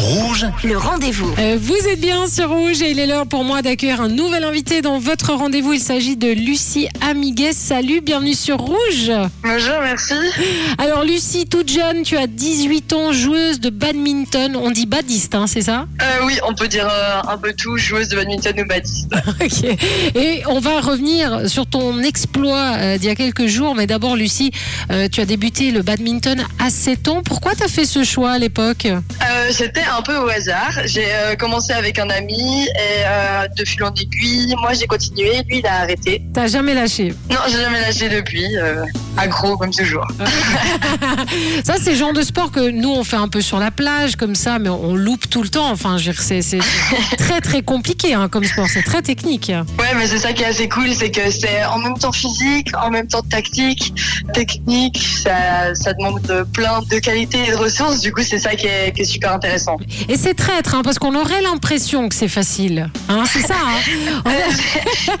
Rouge, Le rendez-vous. Euh, vous êtes bien sur Rouge et il est l'heure pour moi d'accueillir un nouvel invité dans votre rendez-vous. Il s'agit de Lucie Amigues. Salut, bienvenue sur Rouge. Bonjour, merci. Alors Lucie, toute jeune, tu as 18 ans, joueuse de badminton. On dit badiste, hein, c'est ça? Euh, oui, on peut dire euh, un peu tout, joueuse de badminton ou badiste. Ok. Et on va revenir sur ton exploit euh, d'il y a quelques jours. Mais d'abord, Lucie, euh, tu as débuté le badminton à 7 ans. Pourquoi tu as fait ce choix à l'époque? Euh, C'était un peu au hasard. J'ai euh, commencé avec un ami et euh, de fil en aiguille, moi j'ai continué, lui il a arrêté. T'as jamais lâché? Non, j'ai jamais lâché depuis. Euh, accro comme toujours. Ça, c'est le genre de sport que nous, on fait un peu sur la plage, comme ça, mais on loupe tout le temps. Enfin, je veux dire, c'est c'est très, très compliqué hein, comme sport. C'est très technique. Ouais, mais c'est ça qui est assez cool, c'est que c'est en même temps physique, en même temps tactique, technique. Ça, ça demande de plein de qualités et de ressources. Du coup, c'est ça qui est, qui est super intéressant. Et c'est traître, hein, parce qu'on aurait l'impression que c'est facile. Hein, c'est ça. hein.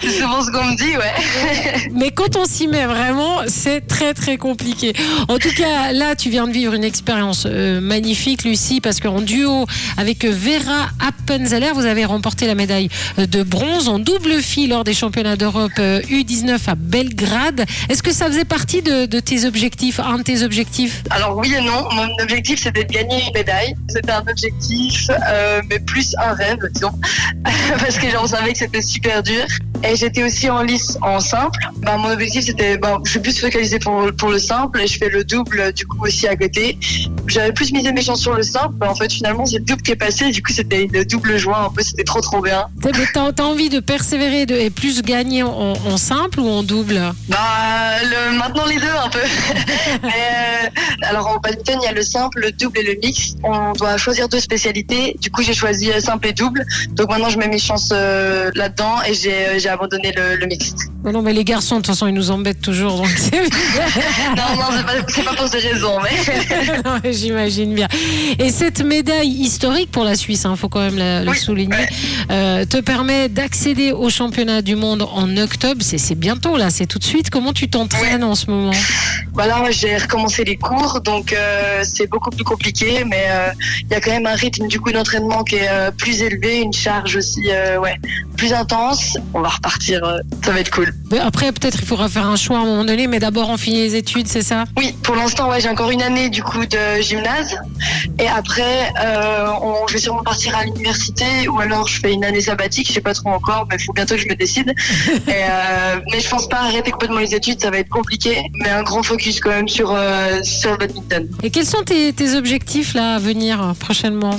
c'est souvent ce qu'on me dit, ouais. Mais quand on s'y met vraiment, c'est très très compliqué. En tout cas, là, tu viens de vivre une expérience euh, magnifique, Lucie, parce qu'en duo avec Vera Appenzeller, vous avez remporté la médaille euh, de bronze en double fille lors des championnats d'Europe euh, U19 à Belgrade. Est-ce que ça faisait partie de, tes objectifs, un de tes objectifs? Alors oui et non. Mon objectif c'était de gagner une médaille. C'était un objectif, euh, mais plus un rêve, disons, parce que j'en savais que c'était super dur. Et j'étais aussi en lice en simple. Bah, mon objectif c'était, bah, je suis plus focalisée pour, pour le simple et je fais le double du coup aussi à côté. J'avais plus misé mes chances sur le simple. en fait finalement c'est le double qui est passé. Du coup c'était une double joie. Un peu c'était trop trop bien. T'as t'as envie de persévérer de, et plus gagner en, en simple ou en double? Bah, le, maintenant les deux un peu. Mais, euh, alors en badminton, il y a le simple, le double et le mix. On doit choisir deux spécialités. Du coup, j'ai choisi euh, simple et double. Donc maintenant, je mets mes chances euh, là-dedans et j'ai euh, j'ai abandonné le, le mixte. Non, non, mais les garçons, de toute façon, ils nous embêtent toujours. Donc Non, non, c'est pas, pas pour ces raisons. Mais... J'imagine bien. Et cette médaille historique pour la Suisse, il faut quand même la- le Oui, souligner, euh, te permet d'accéder au championnat du monde en octobre. C'est bientôt là, c'est tout de suite. Comment tu t'entraînes en ce moment? Voilà, moi, j'ai recommencé les cours, donc euh, c'est beaucoup plus compliqué, mais euh, il y a quand même un rythme du coup d'entraînement qui est plus élevé, une charge aussi, ouais, plus intense. On va repartir, euh, ça va être cool. Mais Après, peut-être il faudra faire un choix à un moment donné, mais d'abord on finit les études, c'est ça? Oui, pour l'instant, ouais, j'ai encore une année du coup de gymnase. Et après, euh, on- je vais sûrement partir à l'université ou alors je fais une année sabbatique. Je sais pas trop encore, mais il faut bientôt que je me décide. Et, euh, mais je pense pas arrêter complètement les études, ça va être compliqué. Mais un grand focus quand même sur euh, sur le badminton. Et quels sont tes, tes objectifs là à venir prochainement?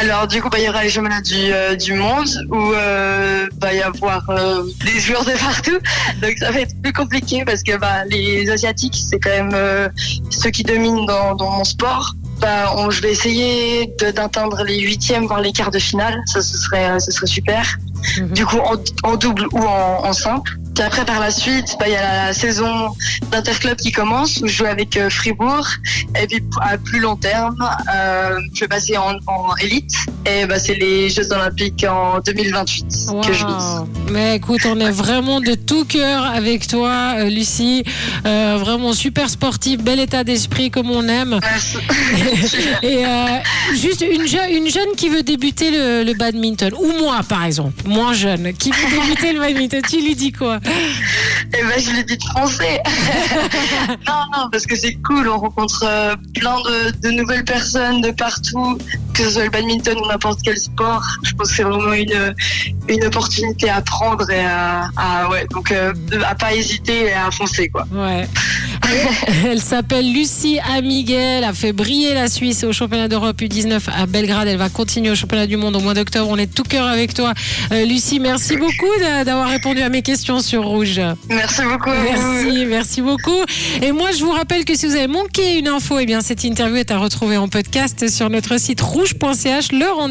Alors du coup, bah, il y aura les championnats du, euh, du monde où euh, va y avoir euh, des joueurs de partout. Donc ça va être plus compliqué parce que bah, les asiatiques, c'est quand même ceux qui dominent dans, dans mon sport. Bah, on- je vais essayer d'atteindre les huitièmes, voire les quarts de finale. Ça, ce serait, ce serait super. Mhm. Du coup, en, en double ou en, en simple. Après, par la suite, bah, il y a la saison d'interclub qui commence où je joue avec euh, Fribourg. Et puis à plus long terme, euh, je vais passer en élite. Et bah, c'est les Jeux Olympiques en 2028 que je vise. Mais écoute, on est vraiment de tout cœur avec toi, euh, Lucie. Euh, vraiment super sportive, bel état d'esprit comme on aime. Merci. Et euh, juste une, je- une jeune qui veut débuter le, le badminton, ou moi par exemple, moins jeune, qui veut débuter le badminton, tu lui dis quoi? Et ben, je l'ai dit de français. non, non, parce que c'est cool. On rencontre plein de, de nouvelles personnes de partout, que ce soit le badminton ou n'importe quel sport. Je pense que c'est vraiment une, une opportunité à prendre et à, à- ouais, donc euh, à pas hésiter et à foncer quoi. Ouais. Elle, elle s'appelle Lucie Amiguel, a fait briller la Suisse au championnat d'Europe U19 à Belgrade. Elle va continuer au championnat du monde au mois d'octobre. On est tout cœur avec toi. Euh, Lucie, merci beaucoup d'a- d'avoir répondu à mes questions sur Rouge. Merci beaucoup. Merci, merci beaucoup. Et moi, je vous rappelle que si vous avez manqué une info, eh bien, cette interview est à retrouver en podcast sur notre site rouge.ch. Le rendez-vous.